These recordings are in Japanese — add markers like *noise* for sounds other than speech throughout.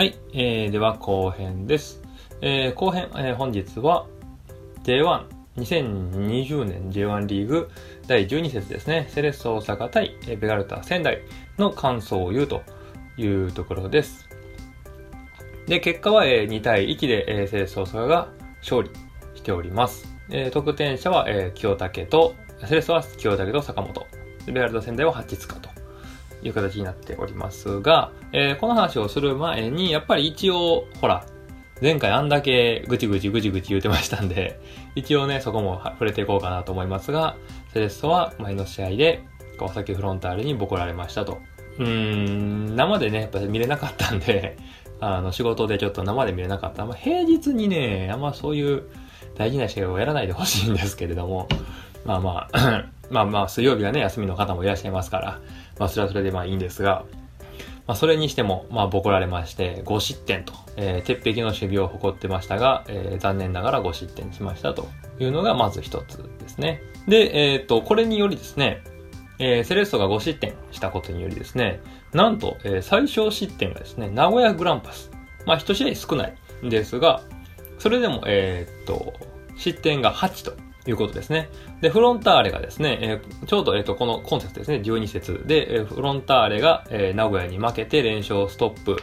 はい、えー、では後編です。えー、後編、えー本日は J1、2020年 J1 リーグ第12節ですね、セレッソ大阪対ベガルタ仙台の感想を言うというところです。で、結果は、えー2対1で、えーセレッソ大阪が勝利しております。えー得点者は、えー清武と、セレッソは清武と坂本。ベガルタ仙台は八塚という形になっておりますが、えーこの話をする前に、やっぱり一応、ほら、前回あんだけぐちぐちぐちぐち言ってましたんで、*laughs* 一応ね、そこも触れていこうかなと思いますが、セレッソは前の試合で川崎フロンターレにボコられましたと。うーん、生でね、やっぱり見れなかったんで、*laughs* あの、仕事でちょっと生で見れなかった。まあ、平日にね、あんまそういう大事な試合をやらないでほしいんですけれども、まあまあ、*laughs* まあまあ、水曜日はね、休みの方もいらっしゃいますから、まあ、それはそれでまあいいんですが、まあ、それにしても、まあ、ボコられまして、5失点と、えー鉄壁の守備を誇ってましたが、えー残念ながら5失点しましたというのがまず一つですね。で、えっ、と、これによりですね、えーセレッソが5失点したことによりですね、なんと、えー最小失点がですね、名古屋グランパス。まあ、1試合少ないんですが、それでも、えっと、失点が8ということですね。で、フロンターレがですね、えーちょうど、えーっと、この今節ですね、12節で、えーフロンターレが、えー名古屋に負けて連勝ストップ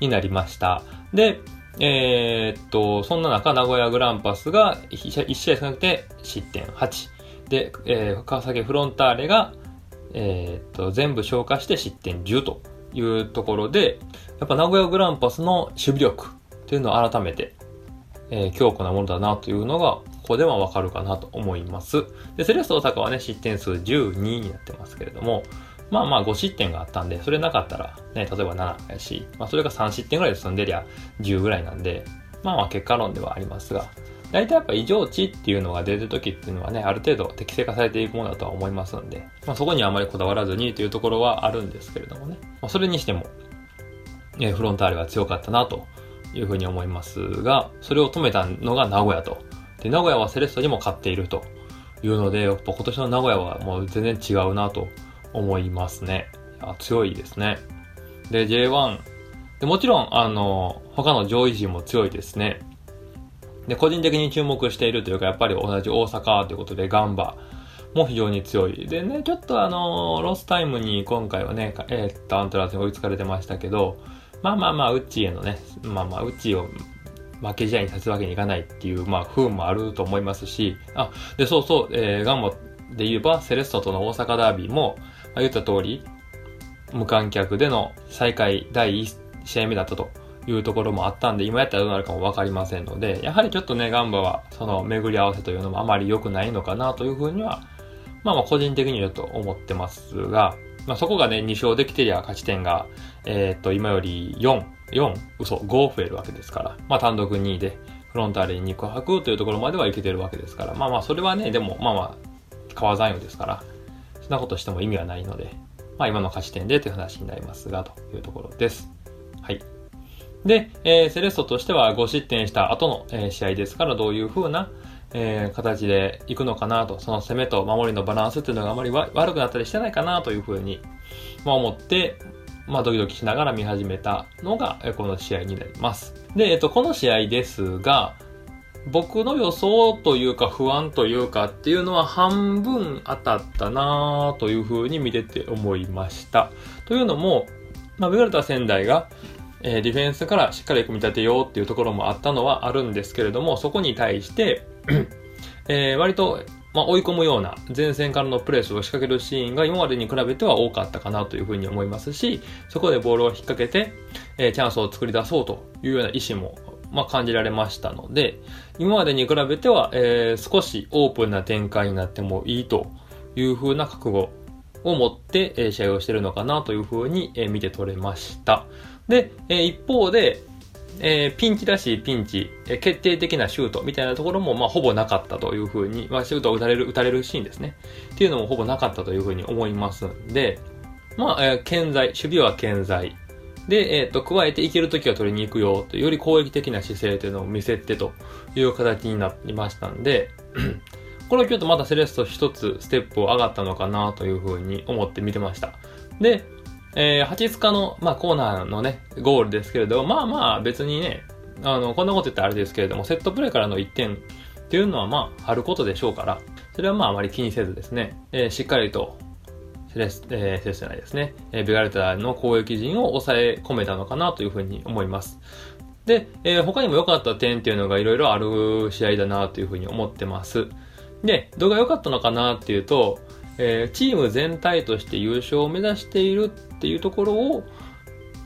になりました。で、えーっと、そんな中、名古屋グランパスが1試合 ,1 試合少なくて失点8。で、えー川崎フロンターレが、えーっと、全部消化して失点10というところで、やっぱ名古屋グランパスの守備力というのを改めて、えー強固なものだなというのが、ここではわかるかなと思います。で、セレッソ大阪はね、失点数12になってますけれども、まあまあ5失点があったんで、それなかったら、ね、例えば7やし、まあそれが3失点ぐらいで済んでりゃ10ぐらいなんで、まあまあ結果論ではありますが、大体やっぱ異常値っていうのが出るときっていうのはね、ある程度適正化されていくものだとは思いますんで、まあそこにあまりこだわらずにというところはあるんですけれどもね。まあそれにしても、えフロンターレは強かったなというふうに思いますが、それを止めたのが名古屋と。で、名古屋はセレッソにも勝っているというので、やっぱ今年の名古屋はもう全然違うなと思いますね。い強いですね。で、J1。でもちろん、あの、他の上位陣も強いですね。で、個人的に注目しているというか、やっぱり同じ大阪ということで、ガンバも非常に強い。でね、ちょっとあの、ロスタイムに今回はね、えーっと、アントラーズに追いつかれてましたけど、まあまあまあ、ウッチーへのね、まあまあ、ウッチーを負け試合にさせるわけにいかないっていう、まあ、不運もあると思いますし、あ、で、そうそう、えー、ガンバで言えば、セレッソとの大阪ダービーも、まあ、言った通り、無観客での再開第1試合目だったというところもあったんで、今やったらどうなるかもわかりませんので、やはりちょっとね、ガンバは、その巡り合わせというのもあまり良くないのかなというふうには、まあまあ個人的にはちょっと思ってますが、まあそこがね、2勝できてりゃ勝ち点が、えーっと、今より4、4、嘘、5増えるわけですから、まあ単独2位で、フロンターレに肉薄というところまではいけてるわけですから、まあまあそれはね、でもまあまあ、川残余ですから、そんなことしても意味はないので、まあ今の勝ち点でという話になりますが、というところです。はい。で、えーセレッソとしては5失点した後の、えー試合ですから、どういう風な、えー形でいくのかなと、その攻めと守りのバランスっていうのがあまり悪くなったりしてないかなという風に、まあ、思って、まあ、ドキドキしながら見始めたのが、この試合になります。で、えっ、と、この試合ですが、僕の予想というか不安というかっていうのは半分当たったなという風に見てて思いました。というのも、まあ、ベガルタ仙台が、えーディフェンスからしっかり組み立てようっていうところもあったのはあるんですけれども、そこに対して、*clears throat* えー割と、まあ、追い込むような前線からのプレスを仕掛けるシーンが今までに比べては多かったかなというふうに思いますし、そこでボールを引っ掛けて、えーチャンスを作り出そうというような意思も、まあ、感じられましたので、今までに比べては、えー少しオープンな展開になってもいいというふうな覚悟を持って、えー試合をしているのかなというふうに、えー見て取れました。で、えー一方で、えーピンチらしいピンチ、えー決定的なシュートみたいなところも、まあ、ほぼなかったというふうに、まあ、シュートを打たれる、打たれるシーンですね。っていうのもほぼなかったというふうに思いますんで、まあ、えー健在、守備は健在。で、えっ、と、加えていけるときは取りに行くよと、より攻撃的な姿勢というのを見せてという形になりましたんで、*clears throat* これをちょっとまたセレッソ一つステップを上がったのかなというふうに思って見てました。で、えー、8日の、まあ、コーナーのね、ゴールですけれど、まあまあ別にね、あの、こんなこと言ったらあれですけれども、セットプレーからの1点っていうのはまあ、あることでしょうから、それはまああまり気にせずですね、えー、しっかりと、セレス、えー、セレスじゃないですね、えー、ベガルタの攻撃陣を抑え込めたのかなというふうに思います。で、えー、他にも良かった点っていうのがいろいろある試合だなというふうに思ってます。で、どうが良かったのかなっていうと、えー、チーム全体として優勝を目指しているっていうところを、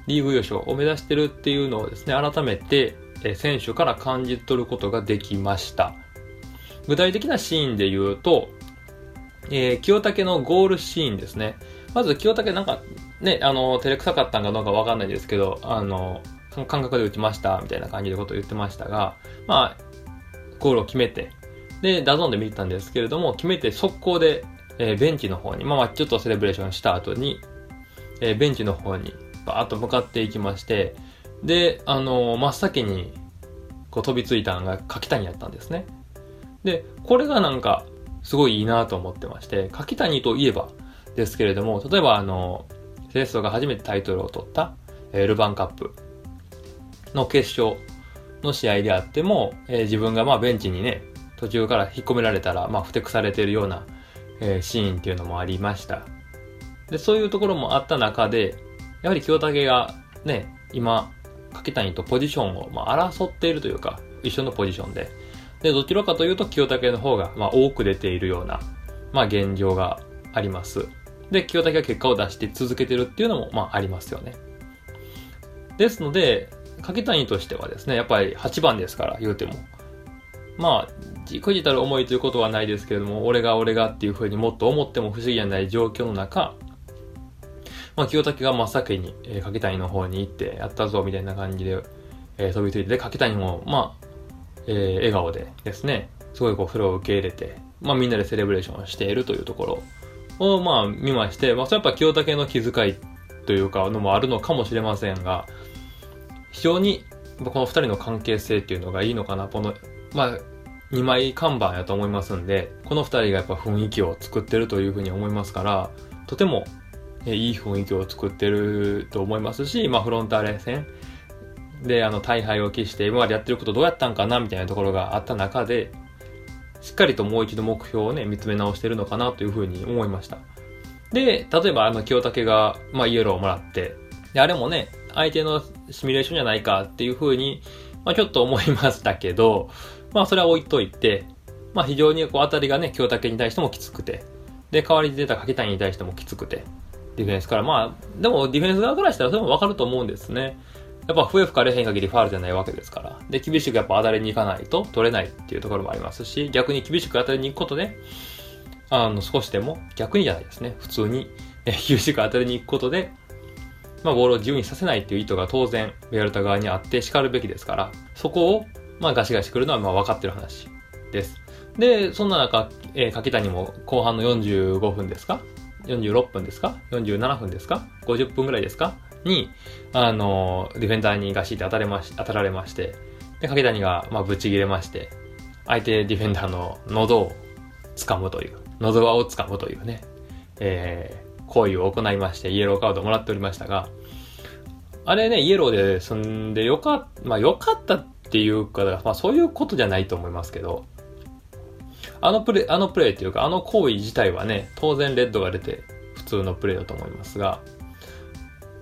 リーグ優勝を目指してるっていうのをですね、改めて、え、選手から感じ取ることができました。具体的なシーンで言うと、えー、清武のゴールシーンですね。まず清武なんか、ね、あの、照れくさかったんかどうかわかんないですけど、あの、感覚で打ちました、みたいな感じでことを言ってましたが、まあ、ゴールを決めて、で、 DAZN で見てたんですけれども、決めて速攻で、え、ベンチの方に、まあ、ちょっとセレブレーションした後に、えー、ベンチの方にバーッと向かっていきまして、で、あのー、真っ先にこう飛びついたのが柿谷やったんですね。で、これがなんか、すごいいいなと思ってまして、柿谷といえばですけれども、例えばあの、セレッソが初めてタイトルを取った、えー、ルヴァンカップの決勝の試合であっても、えー、自分がまあベンチにね、途中から引っ込められたら、まあ、ふてくされてるような、えー、シーンっていうのもありました。で、そういうところもあった中で、やはり清武がね、今、柿谷とポジションを、まあ、争っているというか、一緒のポジションで。で、どちらかというと清武の方が、まあ、多く出ているような、まあ、現状があります。で、清武が結果を出して続けてるっていうのも、まあ、ありますよね。ですので、柿谷としてはですね、やっぱり8番ですから、言うても。まあ、じくじたる思いということはないですけれども、俺が俺がっていうふうにもっと思っても不思議じゃない状況の中、まあ、清武が真っ先に、えー、柿谷の方に行って、やったぞ、みたいな感じで、えー、飛びついて、で、柿谷も、まあ、えー、笑顔でですね、すごいこう、それを受け入れて、まあ、みんなでセレブレーションをしているというところを、まあ、見まして、まあ、それやっぱ清武の気遣いというか、のもあるのかもしれませんが、非常に、この二人の関係性っていうのがいいのかな、この、まあ、2枚看板やと思いますんで、この2人がやっぱ雰囲気を作ってるというふうに思いますから、とてもいい雰囲気を作ってると思いますし、まあフロンターレ戦であの大敗を期して今までやってることどうやったんかなみたいなところがあった中で、しっかりともう一度目標をね、見つめ直してるのかなというふうに思いました。で、例えばあの清武が、まあイエローをもらって、で、あれもね、相手のシミュレーションじゃないかっていうふうに、まあちょっと思いましたけど、まあそれは置いといて、まあ非常にこう当たりがね、京武に対してもきつくて、で、代わりに出た柿谷に対してもきつくて、ディフェンスから、まあ、でもディフェンス側からしたらそれもわかると思うんですね。やっぱ笛吹かれへん限りファールじゃないわけですから。で、厳しくやっぱ当たりに行かないと取れないっていうところもありますし、逆に厳しく当たりに行くことで、あの、少しでも、逆にじゃないですね。普通に、え厳しく当たりに行くことで、まあ、ボールを自由にさせないっていう意図が当然、ベアルタ側にあって叱るべきですから、そこをまあガシガシ来るのはまあ分かってる話です。で、そんな中、えー、柿谷も後半の45分ですか ?46 分ですか ?47 分ですか ?50 分ぐらいですか？に、あの、ディフェンダーにガシって当たれまし、当たられまして、で、柿谷が、まあ、ぶち切れまして、相手ディフェンダーの喉を掴むという、喉輪を掴むというね、えー、行為を行いまして、イエローカードをもらっておりましたが、あれね、イエローで済んでよか、まあよかったっていうか、まあそういうことじゃないと思いますけど、あのプレイ、あのプレイっていうか、あの行為自体はね、当然レッドが出て普通のプレイだと思いますが、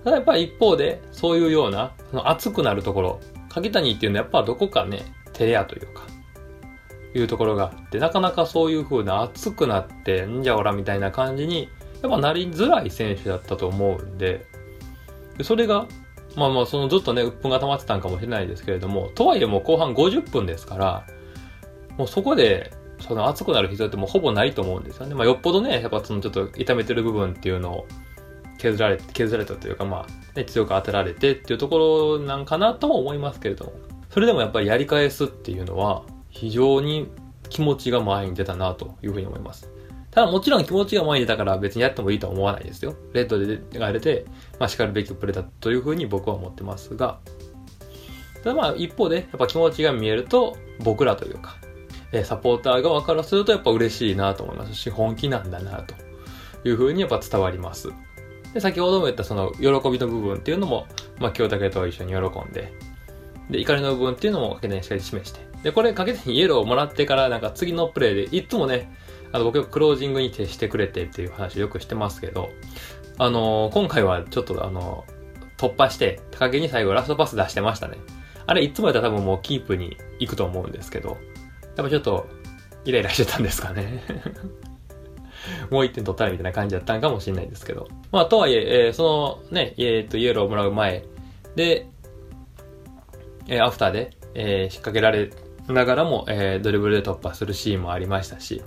ただやっぱり一方で、そういうような、その熱くなるところ、柿谷っていうのはやっぱどこかね、照れ屋というか、いうところがあって、なかなかそういう風な熱くなって、んじゃおらみたいな感じに、やっぱなりづらい選手だったと思うんで、でそれがまあまあ、そのずっとね、鬱憤が溜まってたんかもしれないですけれども、とはいえもう後半50分ですから、もうそこで、その熱くなる必要ってもうほぼないと思うんですよね。まあよっぽどね、やっぱそのちょっと痛めてる部分っていうのを削られ、削られたというかまあ、ね、強く当てられてっていうところなんかなとも思いますけれども、それでもやっぱりやり返すっていうのは、非常に気持ちが前に出たなというふうに思います。ただもちろん気持ちが前に出たから別にやってもいいとは思わないですよ。レッドでがれて、まあ叱るべきプレーだというふうに僕は思ってますが、ただまあ一方でやっぱ気持ちが見えると僕らというか、えサポーター側からするとやっぱ嬉しいなと思いますし、本気なんだなというふうにやっぱ伝わります。で、先ほども言ったその喜びの部分っていうのも、まあ、清武と一緒に喜んで、で、怒りの部分っていうのも掛けにしっかり示して、で、これ掛けにイエローをもらってからなんか次のプレイで、いつもね、あの、僕クロージングに徹してくれてっていう話をよくしてますけど、あのー、今回はちょっとあのー、突破して、高木に最後ラストパス出してましたね。あれ、いつもやったら多分もうキープに行くと思うんですけど、やっぱちょっと、イライラしてたんですかね。*laughs* もう一点取ったらみたいな感じだったんかもしれないですけど。まあ、とはいえ、えー、そのね、えっ、ー、と、イエローをもらう前で、えー、アフターで、え、引っ掛けられながらも、え、ドリブルで突破するシーンもありましたし、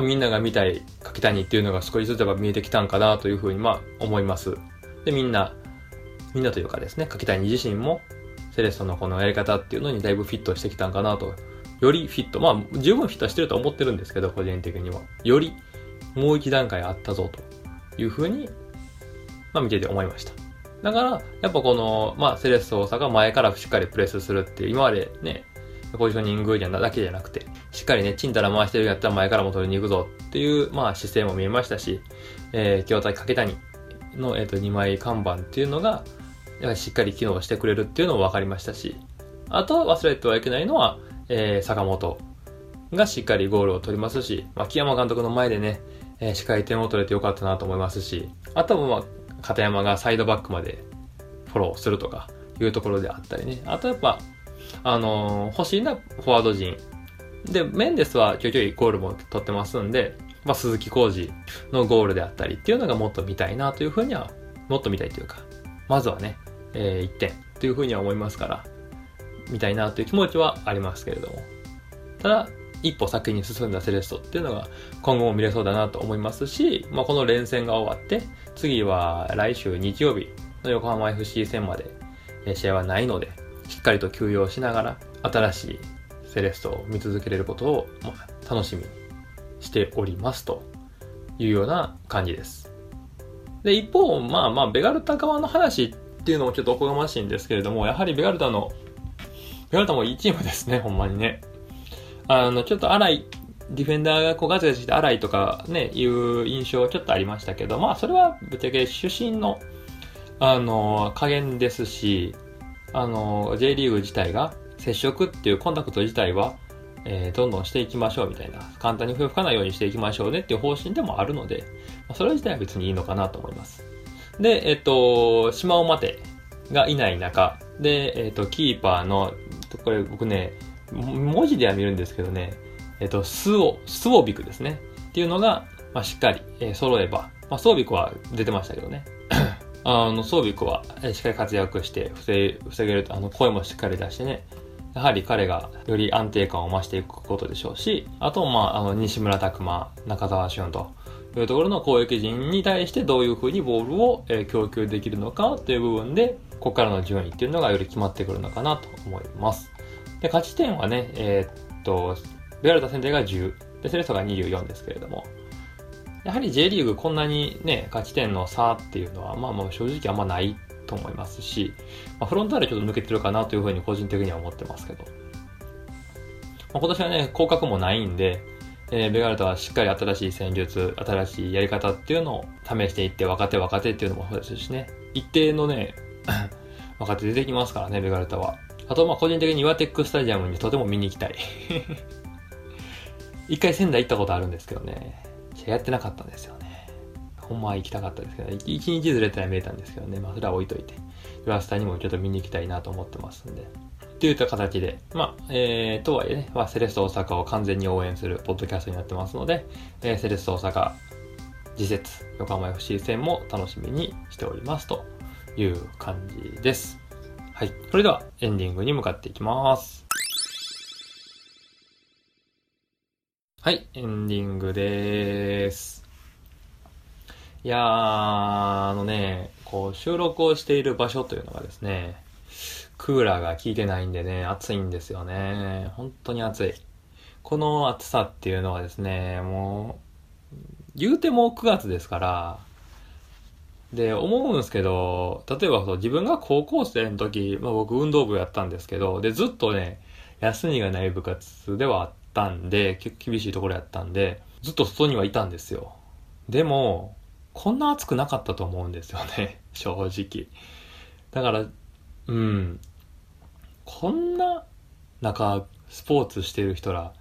みんなが見たい柿谷っていうのが少しずつやっぱ見えてきたんかなというふうに、まあ、思います。で、みんな、みんなというかですね、柿谷自身も、セレッソのこのやり方っていうのにだいぶフィットしてきたんかなと。よりフィット、まあ、十分フィットしてると思ってるんですけど、個人的には。より、もう一段階あったぞ、というふうに、まあ、見てて思いました。だから、やっぱこの、まあ、セレッソ大阪前からしっかりプレスするっていう、今までね、ポジショニングじゃだけじゃなくて、しっかりね、チンタラ回してるやったら前からも取りに行くぞっていう、まあ姿勢も見えましたし、えー、京体掛谷の、えっ、ー、と、2枚看板っていうのが、やはりしっかり機能してくれるっていうのも分かりましたし、あと忘れてはいけないのは、えー、坂本がしっかりゴールを取りますし、まあ、木山監督の前でね、えー、しっかり点を取れてよかったなと思いますし、あとはまあ、片山がサイドバックまでフォローするとかいうところであったりね。あとやっぱ、あのー、欲しいなフォワード陣。で、メンデスはちょいちょいゴールも取ってますんで、まあ、鈴木浩二のゴールであったりっていうのがもっと見たいなというふうには、もっと見たいというか、まずはね、えー、1点というふうには思いますから、見たいなという気持ちはありますけれども。ただ、一歩先に進んだセレッソっていうのが今後も見れそうだなと思いますし、まあ、この連戦が終わって、次は来週日曜日の横浜 FC 戦まで試合はないので、しっかりと休養しながら、新しいセレッソを見続けれることを、まあ、楽しみにしておりますというような感じです。で、一方、まあまあ、ベガルタ側の話っていうのもちょっとおこがましいんですけれども、やはりベガルタの、ベガルタもいいチームですね、ほんまにね。あの、ちょっと荒い、ディフェンダーがこうガツガツして荒いとかね、いう印象はちょっとありましたけど、まあそれはぶっちゃけ出身の、あの、加減ですし、あの、J リーグ自体が接触っていうコンタクト自体は、えー、どんどんしていきましょうみたいな、簡単に吹かないようにしていきましょうねっていう方針でもあるので、まあ、それ自体は別にいいのかなと思います。で、えっと、島尾待てがいない中、で、えっと、キーパーの、これ僕ね、文字では見るんですけどね、えっと、スオ、スオビクですね。っていうのが、まあ、しっかり、えー、揃えば、まあ、ソービクは出てましたけどね。*coughs* あの、装備はしっかり活躍して防防げると、あの、声もしっかり出してね、やはり彼がより安定感を増していくことでしょうし、あと、まあ、あの、西村拓馬、中澤俊というところの攻撃陣に対してどういうふうにボールを、え供給できるのかという部分で、ここからの順位っていうのがより決まってくるのかなと思います。で、勝ち点はね、えー、っと、ベアルタ戦隊が10、で、セレッソが24ですけれども、やはり J リーグこんなにね、勝ち点の差っていうのは、まあまあ正直あんまないと思いますし、まあ、フロンターレちょっと抜けてるかなというふうに個人的には思ってますけど。まあ、今年はね、降格もないんで、えー、ベガルタはしっかり新しい戦術、新しいやり方っていうのを試していって、若手若手っていうのもそうですしね、一定のね、*laughs* 若手出てきますからね、ベガルタは。あと、まあ個人的にイワテックスタジアムにとても見に行きたい。*laughs* 一回仙台行ったことあるんですけどね。やってなかったんですよね。ほんまは行きたかったですけど、一日ずれたら見えたんですけどね、まあそれは置いといて、ブラスタにもちょっと見に行きたいなと思ってますんで。といった形で、まあ、えー、とはいえね、まあ、セレッソ大阪を完全に応援するポッドキャストになってますので、えー、セレッソ大阪、次節、横浜 FC 戦も楽しみにしておりますという感じです。はい。それではエンディングに向かっていきます。はい、エンディングでーす。いやー、あのね、こう、収録をしている場所というのがですね、クーラーが効いてないんでね、暑いんですよね。本当に暑い。この暑さっていうのはですね、もう、言うても9月ですから、で、思うんですけど、例えばそう自分が高校生の時、まあ僕運動部やったんですけど、で、ずっとね、休みがない部活ではあったんで、結構厳しいところやったんで、ずっと外にはいたんですよ。でも、こんな熱くなかったと思うんですよね。*laughs* 正直。だから、うん。こんな、なんか、スポーツしてる人ら、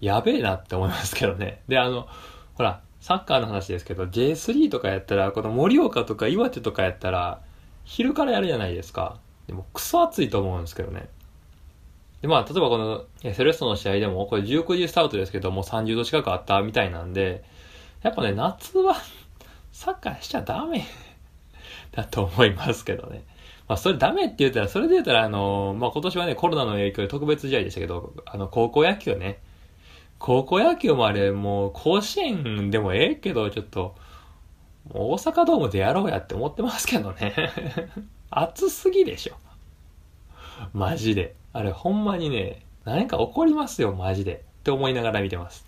やべえなって思いますけどね。で、あの、ほら、サッカーの話ですけど、J3 とかやったら、この盛岡とか岩手とかやったら、昼からやるじゃないですか。でも、クソ暑いと思うんですけどね。で、まあ、例えばこの、セレッソの試合でも、これ19時スタートですけど、もう30度近くあったみたいなんで、やっぱね、夏はサッカーしちゃダメ *laughs* だと思いますけどね。まあ、それダメって言ったら、それで言ったら、あの、まあ、今年はね、コロナの影響で特別試合でしたけど、あの、高校野球ね。高校野球もあれ、もう、甲子園でもええけど、ちょっと、大阪ドームでやろうやって思ってますけどね。*laughs* 暑すぎでしょ。マジで。あれ、ほんまにね、何か起こりますよ、マジで。って思いながら見てます。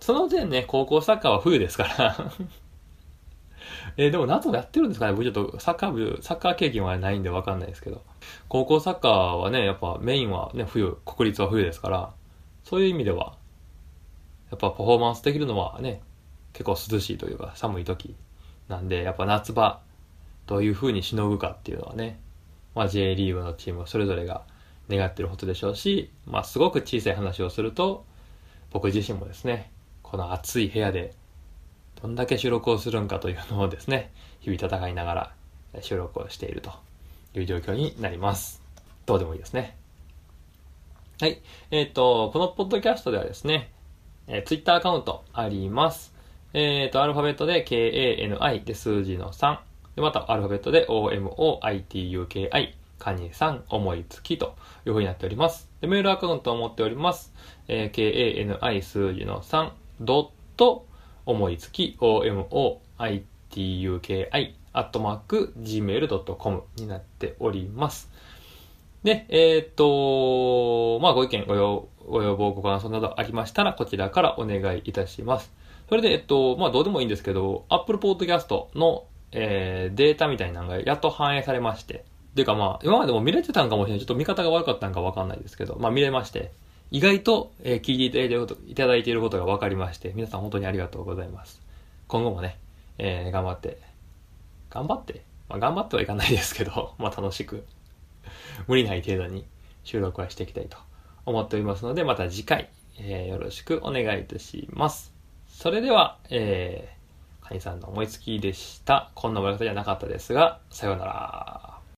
その点ね、高校サッカーは冬ですから *laughs* えー、でも夏もやってるんですかね？僕ちょっとサッカー部、サッカー経験はないんでわかんないですけど。高校サッカーはね、やっぱメインはね、冬、国立は冬ですから、そういう意味では、やっぱパフォーマンスできるのはね、結構涼しいというか寒い時なんで、やっぱ夏場、どういう風にしのぐかっていうのはね、まあ J リーグのチームそれぞれが願ってることでしょうし、まあすごく小さい話をすると、僕自身もですね、この暑い部屋でどんだけ収録をするんかというのをですね、日々戦いながら収録をしているという状況になります。どうでもいいですね。はい。えっ、ー、と、このポッドキャストではですね、えー、Twitter アカウントあります。えっ、ー、と、アルファベットで KANI で数字の3。で、またアルファベットで OMOITUKI、カニさん、思いつきという風になっております。で、メールアカウントを持っております。えー、KANI 数字の3、ドット、思いつき、OMOITUKI、アットマーク、gmail.com になっております。で、えっ、と、まあ、ご意見、ご要ご要望、ご感想などありましたら、こちらからお願いいたします。それで、えっと、まあ、どうでもいいんですけど、Apple Podcast の、えー、データみたいなのがやっと反映されまして、ていうかまあ、今までも見れてたんかもしれない。ちょっと見方が悪かったんかわかんないですけど、まあ見れまして、意外と、えー、聞いていただいていることが分かりまして、皆さん本当にありがとうございます。今後もね、えー、頑張って、頑張って、まあ、頑張ってはいかないですけど、*laughs* まあ楽しく、無理ない程度に収録はしていきたいと思っておりますので、また次回、えー、よろしくお願いいたします。それでは、えー、カニさんの思いつきでした。こんな終わり方じゃなかったですが、さようなら。